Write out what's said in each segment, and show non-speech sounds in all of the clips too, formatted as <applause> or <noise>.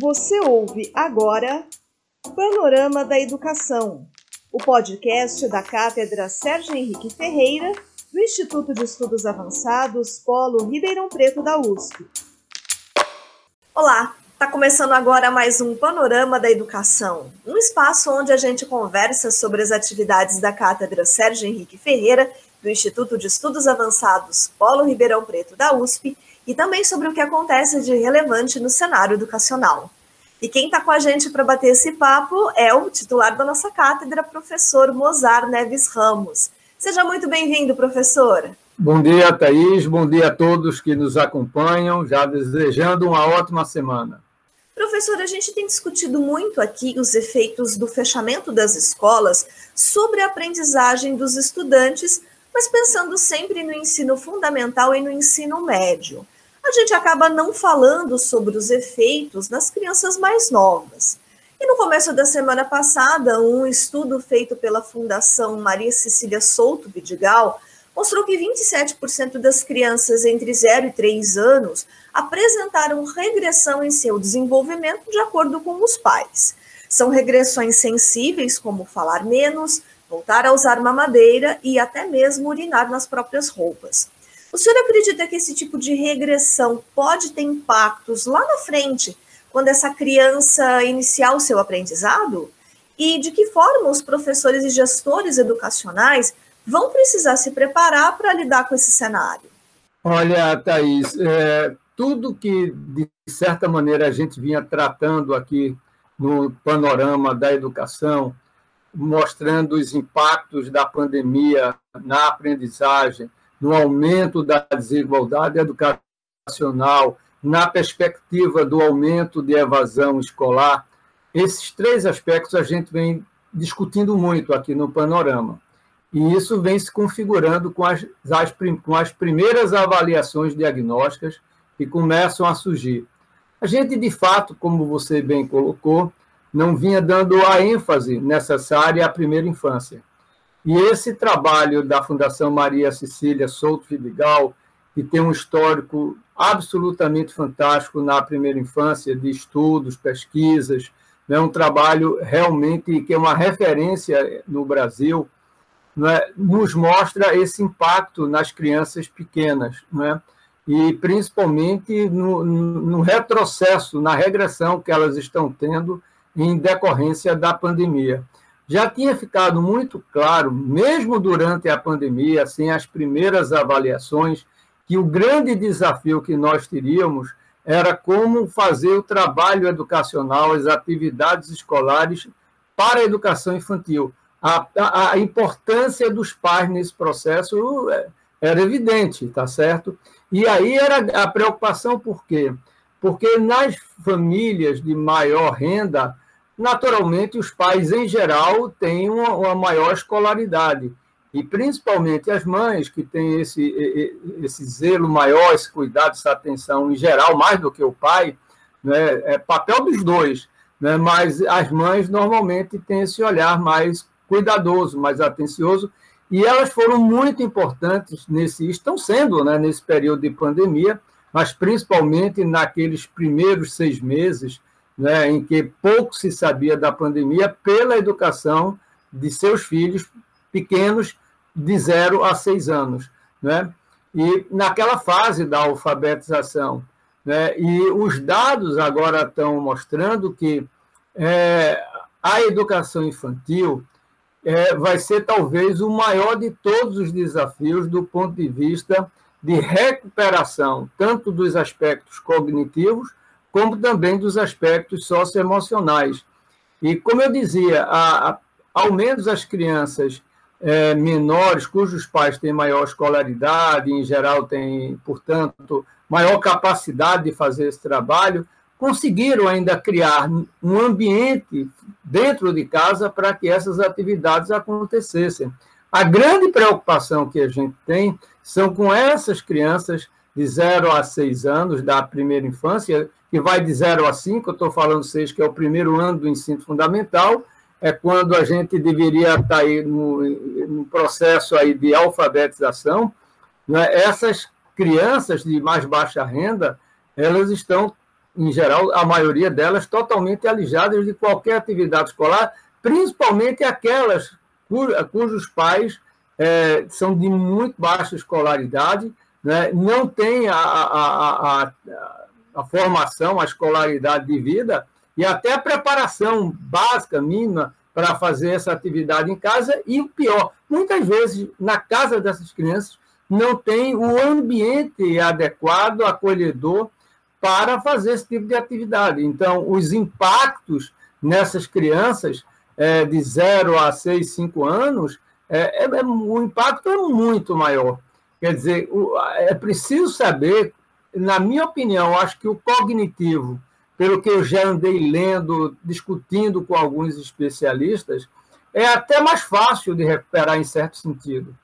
Você ouve agora Panorama da Educação, o podcast da Cátedra Sérgio Henrique Ferreira, do Instituto de Estudos Avançados Polo Ribeirão Preto da USP. Olá, está começando agora mais um Panorama da Educação, um espaço onde a gente conversa sobre as atividades da Cátedra Sérgio Henrique Ferreira, do Instituto de Estudos Avançados Polo Ribeirão Preto da USP e também sobre o que acontece de relevante no cenário educacional. E quem está com a gente para bater esse papo é o titular da nossa cátedra, professor Mozar Neves Ramos. Seja muito bem-vindo, professor. Bom dia, Thaís. Bom dia a todos que nos acompanham. Já desejando uma ótima semana. Professor, a gente tem discutido muito aqui os efeitos do fechamento das escolas sobre a aprendizagem dos estudantes, mas pensando sempre no ensino fundamental e no ensino médio a gente acaba não falando sobre os efeitos nas crianças mais novas. E no começo da semana passada, um estudo feito pela Fundação Maria Cecília Souto Vidigal mostrou que 27% das crianças entre 0 e 3 anos apresentaram regressão em seu desenvolvimento de acordo com os pais. São regressões sensíveis, como falar menos, voltar a usar mamadeira e até mesmo urinar nas próprias roupas. O senhor acredita que esse tipo de regressão pode ter impactos lá na frente, quando essa criança iniciar o seu aprendizado? E de que forma os professores e gestores educacionais vão precisar se preparar para lidar com esse cenário? Olha, Thaís, é, tudo que, de certa maneira, a gente vinha tratando aqui no panorama da educação, mostrando os impactos da pandemia na aprendizagem, no aumento da desigualdade educacional, na perspectiva do aumento de evasão escolar. Esses três aspectos a gente vem discutindo muito aqui no panorama. E isso vem se configurando com as, as, com as primeiras avaliações diagnósticas que começam a surgir. A gente, de fato, como você bem colocou, não vinha dando a ênfase necessária à primeira infância. E esse trabalho da Fundação Maria Cecília Souto Vidigal, que tem um histórico absolutamente fantástico na primeira infância, de estudos, pesquisas, é né? um trabalho realmente que é uma referência no Brasil, é? nos mostra esse impacto nas crianças pequenas, é? e principalmente no, no retrocesso, na regressão que elas estão tendo em decorrência da pandemia já tinha ficado muito claro, mesmo durante a pandemia, assim, as primeiras avaliações, que o grande desafio que nós teríamos era como fazer o trabalho educacional, as atividades escolares para a educação infantil. A, a, a importância dos pais nesse processo é, era evidente, tá certo? E aí era a preocupação por quê? Porque nas famílias de maior renda, Naturalmente, os pais, em geral, têm uma, uma maior escolaridade, e principalmente as mães, que têm esse, esse zelo maior, esse cuidado, essa atenção, em geral, mais do que o pai, né? é papel dos dois, né? mas as mães normalmente têm esse olhar mais cuidadoso, mais atencioso, e elas foram muito importantes nesse, estão sendo, né, nesse período de pandemia, mas principalmente naqueles primeiros seis meses, né, em que pouco se sabia da pandemia, pela educação de seus filhos pequenos de 0 a 6 anos. Né? E naquela fase da alfabetização. Né? E os dados agora estão mostrando que é, a educação infantil é, vai ser talvez o maior de todos os desafios do ponto de vista de recuperação, tanto dos aspectos cognitivos, como também dos aspectos socioemocionais. E, como eu dizia, a, a, ao menos as crianças é, menores, cujos pais têm maior escolaridade, em geral têm, portanto, maior capacidade de fazer esse trabalho, conseguiram ainda criar um ambiente dentro de casa para que essas atividades acontecessem. A grande preocupação que a gente tem são com essas crianças de 0 a 6 anos da primeira infância, que vai de 0 a 5, eu estou falando 6, que é o primeiro ano do ensino fundamental, é quando a gente deveria estar tá aí no, no processo aí de alfabetização. Né? Essas crianças de mais baixa renda, elas estão em geral, a maioria delas totalmente alijadas de qualquer atividade escolar, principalmente aquelas cujos pais é, são de muito baixa escolaridade, né, não têm a, a, a, a, formação, a escolaridade de vida e até a preparação básica, mínima, para fazer essa atividade em casa. E o pior, muitas vezes, na casa dessas crianças, não tem o ambiente adequado, acolhedor, para fazer esse tipo de atividade. Então, os impactos nessas crianças é, de 0 a 6, 5 anos, é, é, é, o impacto é muito maior. Quer dizer, é preciso saber, na minha opinião, acho que o cognitivo, pelo que eu já andei lendo, discutindo com alguns especialistas, é até mais fácil de recuperar em certo sentido.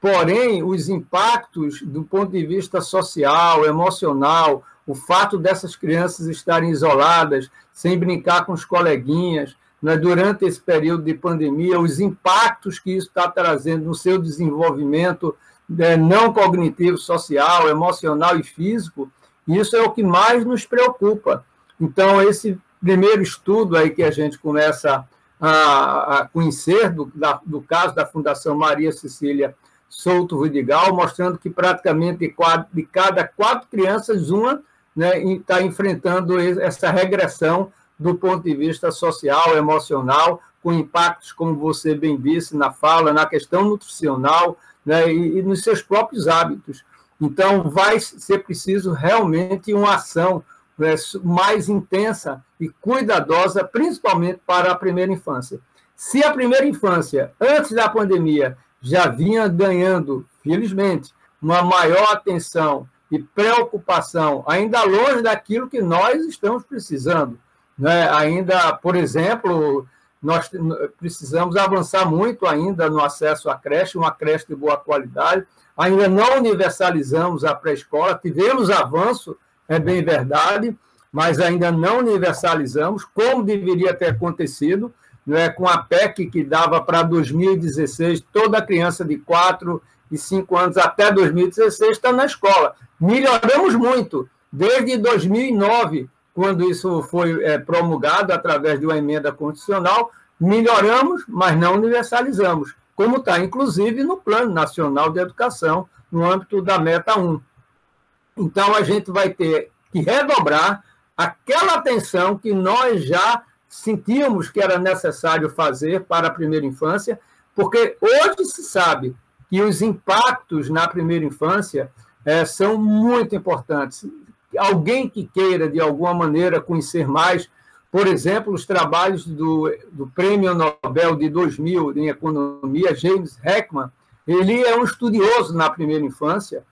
Porém, os impactos do ponto de vista social, emocional, o fato dessas crianças estarem isoladas, sem brincar com os coleguinhas, né, durante esse período de pandemia, os impactos que isso está trazendo no seu desenvolvimento né, não cognitivo, social, emocional e físico, isso é o que mais nos preocupa. Então, esse primeiro estudo aí que a gente começa a, a conhecer do, da, do caso da Fundação Maria Cecília Souto Vidigal, mostrando que praticamente de, cada quatro crianças, uma né, está enfrentando essa regressão do ponto de vista social, emocional, com impactos, como você bem disse na fala, na questão nutricional né, e, e nos seus próprios hábitos. Então, vai ser preciso realmente uma ação né, mais intensa e cuidadosa, principalmente para a primeira infância. Se a primeira infância, antes da pandemia, já vinha ganhando, felizmente, uma maior atenção e preocupação, ainda longe daquilo que nós estamos precisando, né? Ainda, por exemplo, nós precisamos avançar muito ainda no acesso à creche, uma creche de boa qualidade. Ainda não universalizamos a pré-escola, tivemos avanço, é bem verdade, mas ainda não universalizamos, como deveria ter acontecido, né, com a PEC que dava para 2016, toda criança de 4 e 5 anos até 2016 está na escola. Melhoramos muito. Desde 2009, quando isso foi é, promulgado através de uma emenda constitucional, melhoramos, mas não universalizamos, como está, inclusive, no Plano Nacional de Educação, no âmbito da Meta 1. Então, a gente vai ter que redobrar aquela atenção que nós já sentíamos que era necessário fazer para a primeira infância, porque hoje se sabe que os impactos na primeira infância é, são muito importantes alguém que queira, de alguma maneira, conhecer mais, por exemplo, os trabalhos do, do Prêmio Nobel de 2000 em Economia, James Heckman, ele é um estudioso na primeira infância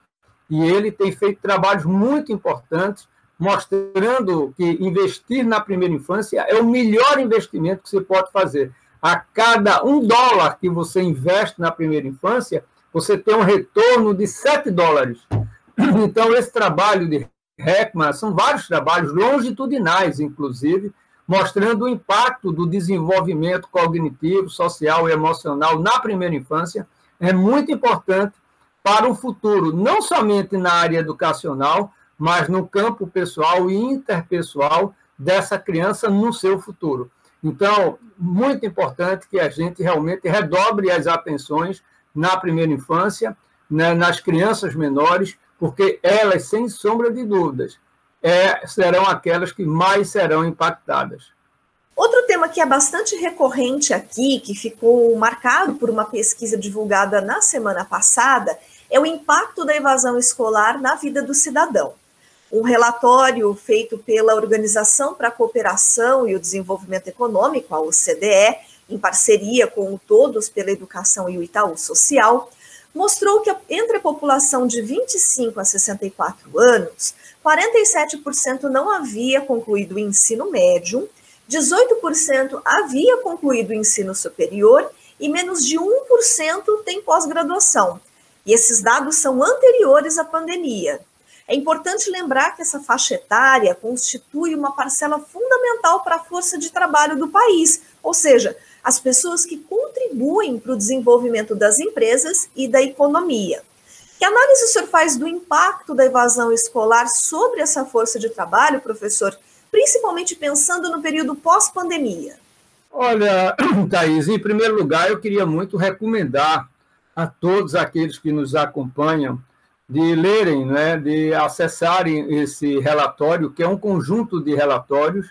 e ele tem feito trabalhos muito importantes mostrando que investir na primeira infância é o melhor investimento que você pode fazer. A cada um dólar que você investe na primeira infância, você tem um retorno de 7 dólares. Então, esse trabalho de Heckman, são vários trabalhos longitudinais, inclusive, mostrando o impacto do desenvolvimento cognitivo, social e emocional na primeira infância. É muito importante para o futuro, não somente na área educacional, mas no campo pessoal e interpessoal dessa criança no seu futuro. Então, muito importante que a gente realmente redobre as atenções na primeira infância, né, nas crianças menores, porque elas, sem sombra de dúvidas, é, serão aquelas que mais serão impactadas. Outro tema que é bastante recorrente aqui, que ficou marcado por uma pesquisa divulgada na semana passada, é o impacto da evasão escolar na vida do cidadão. Um relatório feito pela Organização para a Cooperação e o Desenvolvimento Econômico, a OCDE, em parceria com o Todos pela Educação e o Itaú Social, mostrou que entre a população de 25 a 64 anos, 47% não havia concluído o ensino médio, 18% havia concluído o ensino superior e menos de 1% tem pós-graduação. E esses dados são anteriores à pandemia. É importante lembrar que essa faixa etária constitui uma parcela fundamental para a força de trabalho do país, ou seja, as pessoas que contribuem para o desenvolvimento das empresas e da economia. Que análise o senhor faz do impacto da evasão escolar sobre essa força de trabalho, professor, principalmente pensando no período pós-pandemia? Olha, <clears throat> Thaís, em primeiro lugar, eu queria muito recomendar a todos aqueles que nos acompanham de lerem, né, de acessarem esse relatório, que é um conjunto de relatórios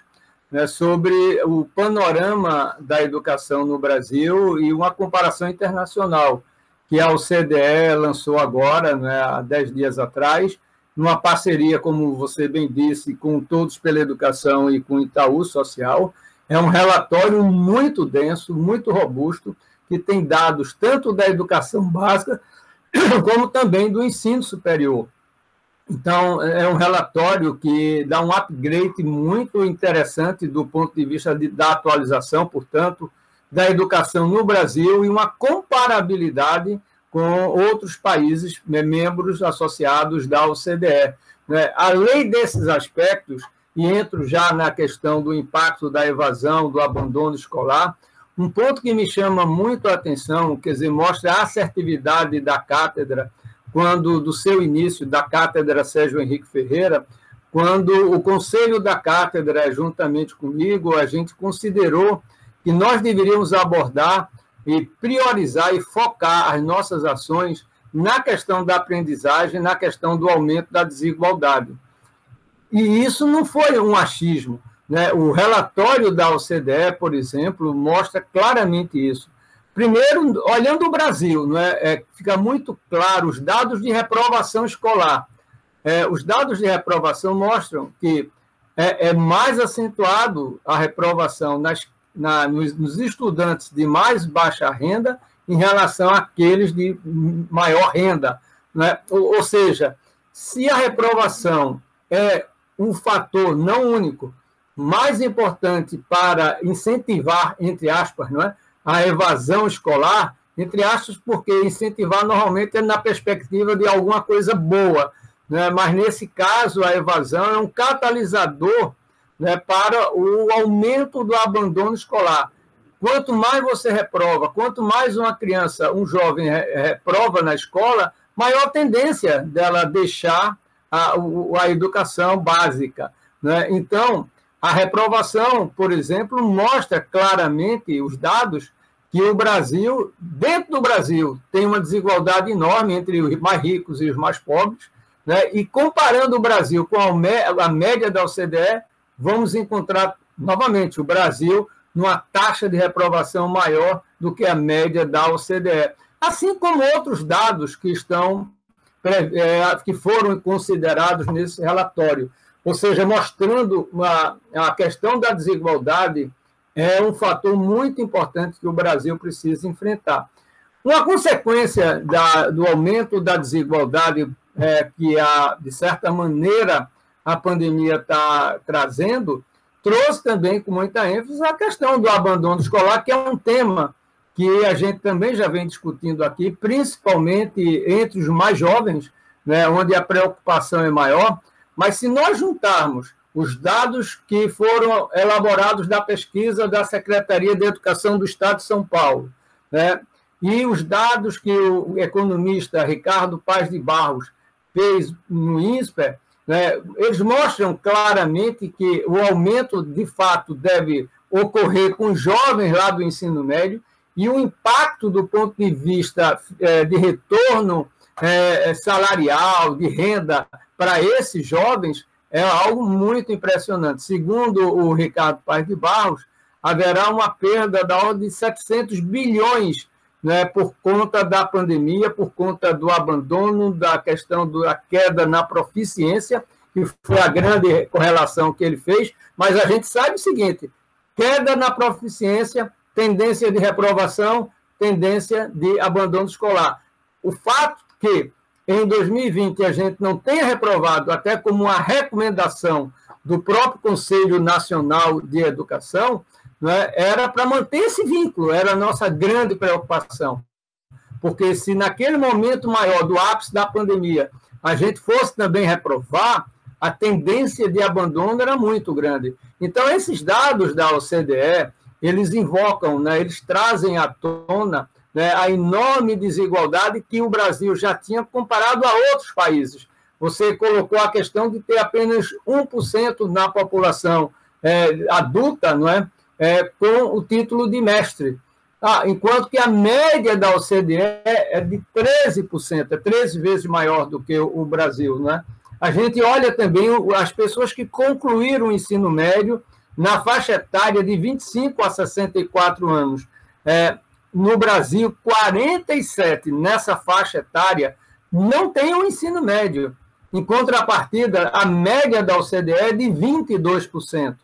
né, sobre o panorama da educação no Brasil e uma comparação internacional, que a OCDE lançou agora, né, há dez dias atrás, numa parceria, como você bem disse, com Todos pela Educação e com Itaú Social. É um relatório muito denso, muito robusto, que tem dados tanto da educação básica <coughs> como também do ensino superior. Então, é um relatório que dá um upgrade muito interessante do ponto de vista de, da atualização, portanto, da educação no Brasil e uma comparabilidade com outros países né, membros associados da OCDE. Né? Além desses aspectos, e entro já na questão do impacto da evasão, do abandono escolar, um ponto que me chama muito a atenção, quer dizer, mostra a assertividade da cátedra, quando, do seu início, da cátedra Sérgio Henrique Ferreira, quando o conselho da cátedra, juntamente comigo, a gente considerou que nós deveríamos abordar e priorizar e focar as nossas ações na questão da aprendizagem, na questão do aumento da desigualdade. E isso não foi um achismo. Né? O relatório da OCDE, por exemplo, mostra claramente isso. Primeiro, olhando o Brasil, não é? é fica muito claro os dados de reprovação escolar. É, os dados de reprovação mostram que é, é mais acentuado a reprovação nas, na, nos, nos, estudantes de mais baixa renda em relação àqueles de maior renda. Né? Ou, ou seja, se a reprovação é um fator não único, mais importante para incentivar, entre aspas, não é, a evasão escolar, entre aspas, porque incentivar normalmente é na perspectiva de alguma coisa boa, né? mas nesse caso a evasão é um catalisador né, para o aumento do abandono escolar. Quanto mais você reprova, quanto mais uma criança, um jovem reprova na escola, maior tendência dela deixar a, a educação básica. Né? Então, a reprovação, por exemplo, mostra claramente os dados que o Brasil, dentro do Brasil, tem uma desigualdade enorme entre os mais ricos e os mais pobres, né? e comparando o Brasil com a média da OCDE, vamos encontrar novamente o Brasil numa taxa de reprovação maior do que a média da OCDE, assim como outros dados que estão é, que foram considerados nesse relatório ou seja, mostrando uma, a questão da desigualdade é um fator muito importante que o Brasil precisa enfrentar. Uma consequência da, do aumento da desigualdade é, que, a, de certa maneira, a pandemia está trazendo, trouxe também com muita ênfase a questão do abandono escolar, que é um tema que a gente também já vem discutindo aqui, principalmente entre os mais jovens, né, onde a preocupação é maior, mas se nós juntarmos os dados que foram elaborados da pesquisa da Secretaria de Educação do Estado de São Paulo, né, e os dados que o economista Ricardo Paz de Barros fez no INSPER, né, eles mostram claramente que o aumento, de fato, deve ocorrer com jovens lá do ensino médio e o impacto do ponto de vista é, de retorno é, salarial, de renda para esses jovens é algo muito impressionante. Segundo o Ricardo Paz de Barros, haverá uma perda da ordem de 700 bilhões né, por conta da pandemia, por conta do abandono, da questão da queda na proficiência, que foi a grande correlação que ele fez, mas a gente sabe o seguinte: queda na proficiência, tendência de reprovação, tendência de abandono escolar. O fato que em 2020 a gente não tenha reprovado, até como uma recomendação do próprio Conselho Nacional de Educação, né, era para manter esse vínculo, era a nossa grande preocupação. Porque se naquele momento maior do ápice da pandemia a gente fosse também reprovar, a tendência de abandono era muito grande. Então, esses dados da OCDE, eles invocam, né, eles trazem à tona né, a enorme desigualdade que o Brasil já tinha comparado a outros países. Você colocou a questão de ter apenas 1% na população é, adulta não é, é, com o título de mestre. Ah, enquanto que a média da OCDE é de 13%, é 13 vezes maior do que o Brasil. Né? A gente olha também as pessoas que concluíram o ensino médio na faixa etária de 25 a 64 anos. É, no Brasil, 47 nessa faixa etária não têm o ensino médio. Em contrapartida, a média da OCDE é de 22%.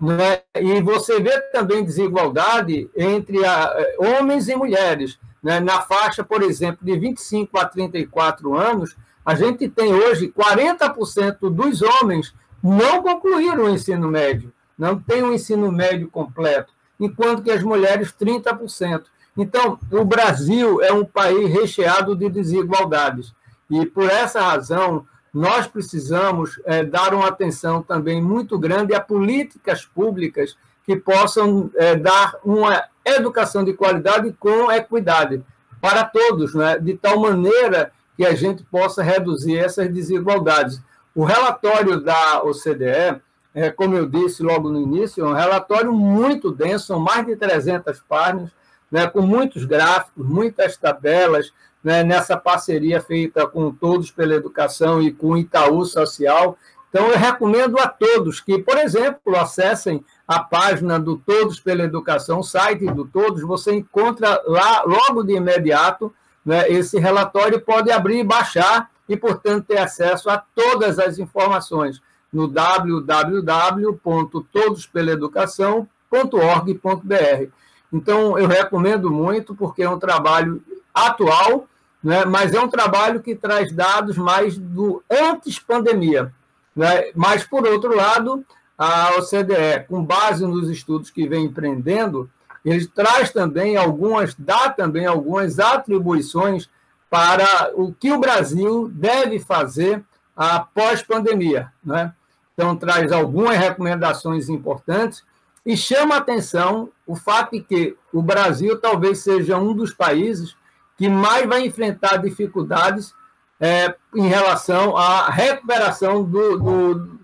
Né? E você vê também desigualdade entre a, eh, homens e mulheres. Né? Na faixa, por exemplo, de 25 a 34 anos, a gente tem hoje 40% dos homens não concluíram o ensino médio, não têm o um ensino médio completo, enquanto que as mulheres, 30%. Então, o Brasil é um país recheado de desigualdades. E, por essa razão, nós precisamos é, dar uma atenção também muito grande a políticas públicas que possam é, dar uma educação de qualidade com equidade para todos, né? de tal maneira que a gente possa reduzir essas desigualdades. O relatório da OCDE, é, como eu disse logo no início, é um relatório muito denso, são mais de 300 páginas, né, com muitos gráficos, muitas tabelas, né, nessa parceria feita com Todos pela Educação e com Itaú Social. Então, eu recomendo a todos que, por exemplo, acessem a página do Todos pela Educação, o site do Todos, você encontra lá, logo de imediato, né, esse relatório, pode abrir e baixar e, portanto, ter acesso a todas as informações no www.todospelaeducação.org.br. Então, eu recomendo muito, porque é um trabalho atual, né, mas é um trabalho que traz dados mais do antes pandemia. Né? Mas, por outro lado, a OCDE, com base nos estudos que vem empreendendo, ele traz também algumas, dá também algumas atribuições para o que o Brasil deve fazer após pandemia. Né? Então, traz algumas recomendações importantes e chama a atenção o fato de que o Brasil talvez seja um dos países que mais vai enfrentar dificuldades é, em relação à recuperação do, do,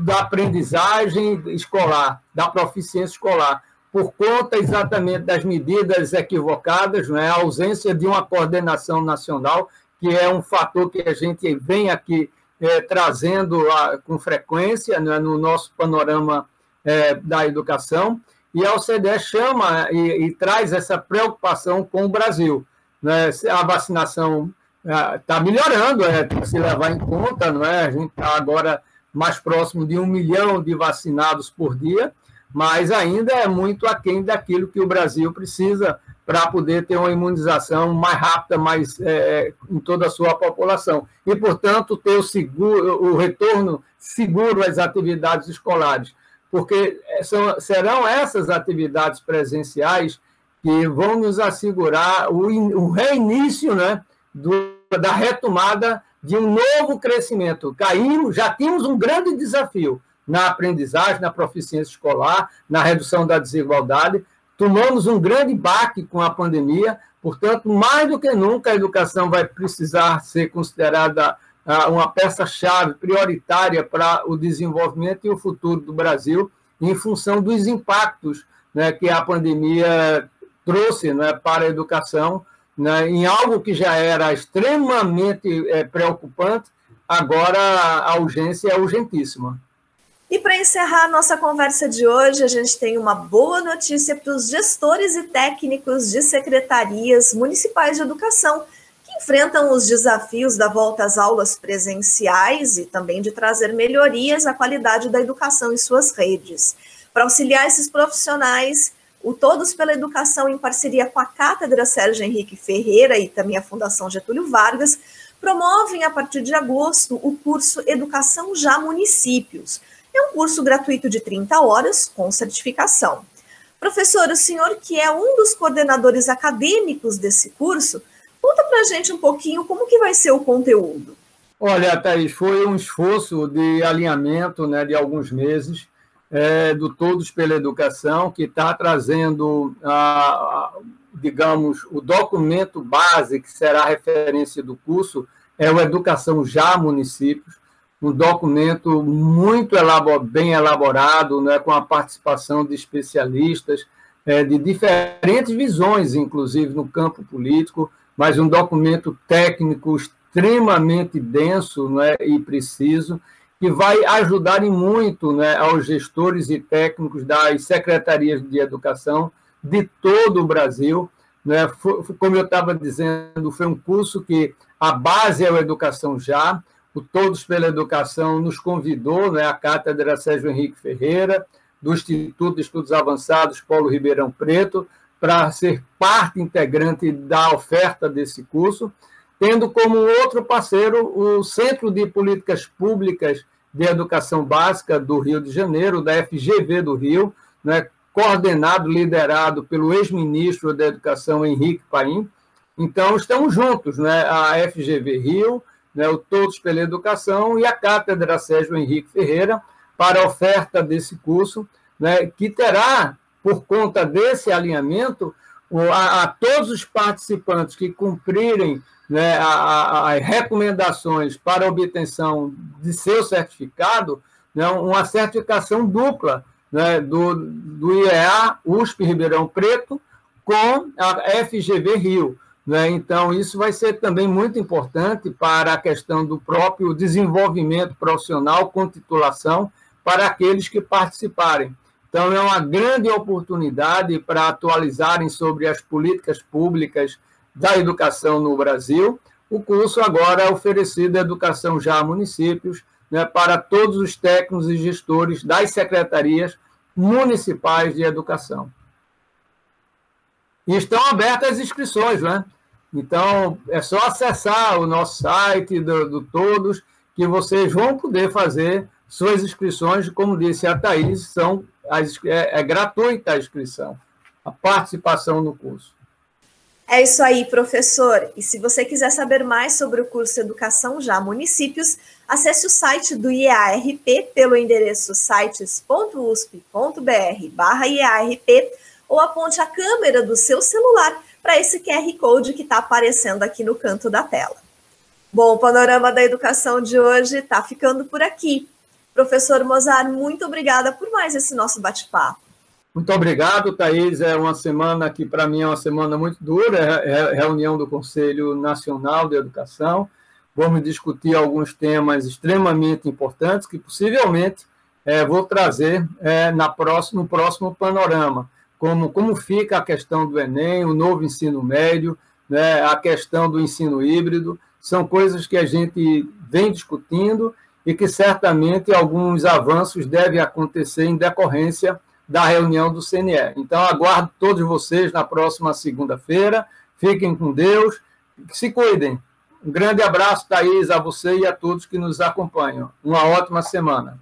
da aprendizagem escolar, da proficiência escolar, por conta exatamente das medidas equivocadas, né, a ausência de uma coordenação nacional, que é um fator que a gente vem aqui é, trazendo a, com frequência né, no nosso panorama é, da educação, e a OCDE chama e, e traz essa preocupação com o Brasil né, a vacinação está é, melhorando, é, tem que se levar em conta, não é? A gente está agora mais próximo de um milhão de vacinados por dia, mas ainda é muito aquém daquilo que o Brasil precisa para poder ter uma imunização mais rápida, mais é, é, em toda a sua população. E, portanto, ter o, seguro, o retorno seguro às atividades escolares. Porque é, são, serão essas atividades presenciais que vão nos assegurar o, o reinício né, do, da retomada de um novo crescimento. Caímos, já tínhamos um grande desafio na aprendizagem, na proficiência escolar, na redução da desigualdade. Tomamos um grande baque com a pandemia, portanto, mais do que nunca, a educação vai precisar ser considerada uma peça-chave prioritária para o desenvolvimento e o futuro do Brasil, em função dos impactos né, que a pandemia trouxe né, para a educação, né, em algo que já era extremamente é, preocupante, agora a urgência é urgentíssima. E para encerrar a nossa conversa de hoje, a gente tem uma boa notícia para os gestores e técnicos de secretarias municipais de educação enfrentam os desafios da volta às aulas presenciais e também de trazer melhorias à qualidade da educação em suas redes. Para auxiliar esses profissionais, o Todos pela Educação, em parceria com a Cátedra Sérgio Henrique Ferreira e também a Fundação Getúlio Vargas, promovem a partir de agosto o curso Educação Já Municípios. É um curso gratuito de 30 horas, com certificação. Professor, o senhor que é um dos coordenadores acadêmicos desse curso, para a gente um pouquinho como que vai ser o conteúdo. Olha, Thaís, foi um esforço de alinhamento né, de alguns meses é, do Todos pela Educação, que está trazendo a, a, digamos, o documento base que será a referência do curso é o Educação Já Municípios, um documento muito elabor, bem elaborado, né, com a participação de especialistas é, de diferentes visões, inclusive no campo político, mas um documento técnico extremamente denso né, e preciso, que vai ajudar muito né, aos gestores e técnicos das secretarias de educação de todo o Brasil. Né? Como eu estava dizendo, foi um curso que a base é a Educação Já, o Todos pela Educação nos convidou, né, a Cátedra Sérgio Henrique Ferreira, do Instituto de Estudos Avançados Paulo Ribeirão Preto, para ser parte integrante da oferta desse curso, tendo como outro parceiro o Centro de Políticas Públicas de Educação Básica do Rio de Janeiro, da FGV do Rio, né, coordenado, liderado pelo ex-ministro da Educação, Henrique Paim. Então, estamos juntos, né, a FGV Rio, né, o Todos pela Educação e a Cátedra Sérgio Henrique Ferreira, para a oferta desse curso, né, que terá, por conta desse alinhamento, a, a todos os participantes que cumprirem né, as recomendações para obtenção de seu certificado, né, uma certificação dupla né, do, do IEA USP Ribeirão Preto com a FGV Rio. Né? Então, isso vai ser também muito importante para a questão do próprio desenvolvimento profissional com titulação para aqueles que participarem. Então, é uma grande oportunidade para atualizarem sobre as políticas públicas da educação no Brasil. O curso agora é oferecido Educação Já a Municípios, né, para todos os técnicos e gestores das secretarias municipais de educação. E estão abertas as inscrições, né? Então, é só acessar o nosso site do, do Todos, que vocês vão poder fazer suas inscrições, como disse a Thaís, são, é, é gratuita a inscrição, a participação no curso. É isso aí, professor. E se você quiser saber mais sobre o curso Educação Já Municípios, acesse o site do IARP pelo endereço sites.usp.br/iarp ou aponte a câmera do seu celular para esse QR Code que está aparecendo aqui no canto da tela. Bom, o panorama da educação de hoje está ficando por aqui. Professor Mozart, muito obrigada por mais esse nosso bate-papo. Muito obrigado, Thaís. É uma semana que, para mim, é uma semana muito dura é, é reunião do Conselho Nacional de Educação. Vamos discutir alguns temas extremamente importantes que, possivelmente, é, vou trazer é, na próxima, no próximo panorama como, como fica a questão do Enem, o novo ensino médio, né, a questão do ensino híbrido, são coisas que a gente vem discutindo e que certamente alguns avanços devem acontecer em decorrência da reunião do CNE. Então, aguardo todos vocês na próxima segunda-feira. Fiquem com Deus, se cuidem. Um grande abraço, Thaís, a você e a todos que nos acompanham. Uma ótima semana.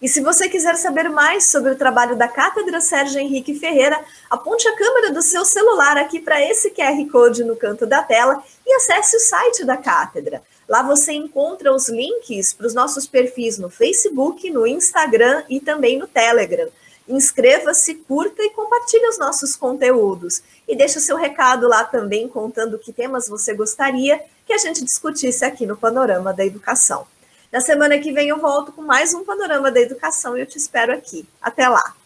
E se você quiser saber mais sobre o trabalho da Cátedra Sérgio Henrique Ferreira, aponte a câmera do seu celular aqui para esse QR Code no canto da tela e acesse o site da Cátedra. Lá você encontra os links para os nossos perfis no Facebook, no Instagram e também no Telegram. Inscreva-se, curta e compartilhe os nossos conteúdos. E deixe o seu recado lá também contando que temas você gostaria que a gente discutisse aqui no Panorama da Educação. Na semana que vem eu volto com mais um panorama da educação e eu te espero aqui. Até lá.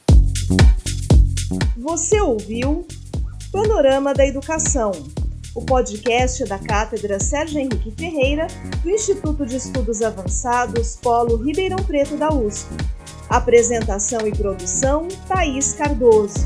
Você ouviu Panorama da Educação, o podcast da Cátedra Sérgio Henrique Ferreira, do Instituto de Estudos Avançados Polo Ribeirão Preto da USP. Apresentação e produção: Thaís Cardoso.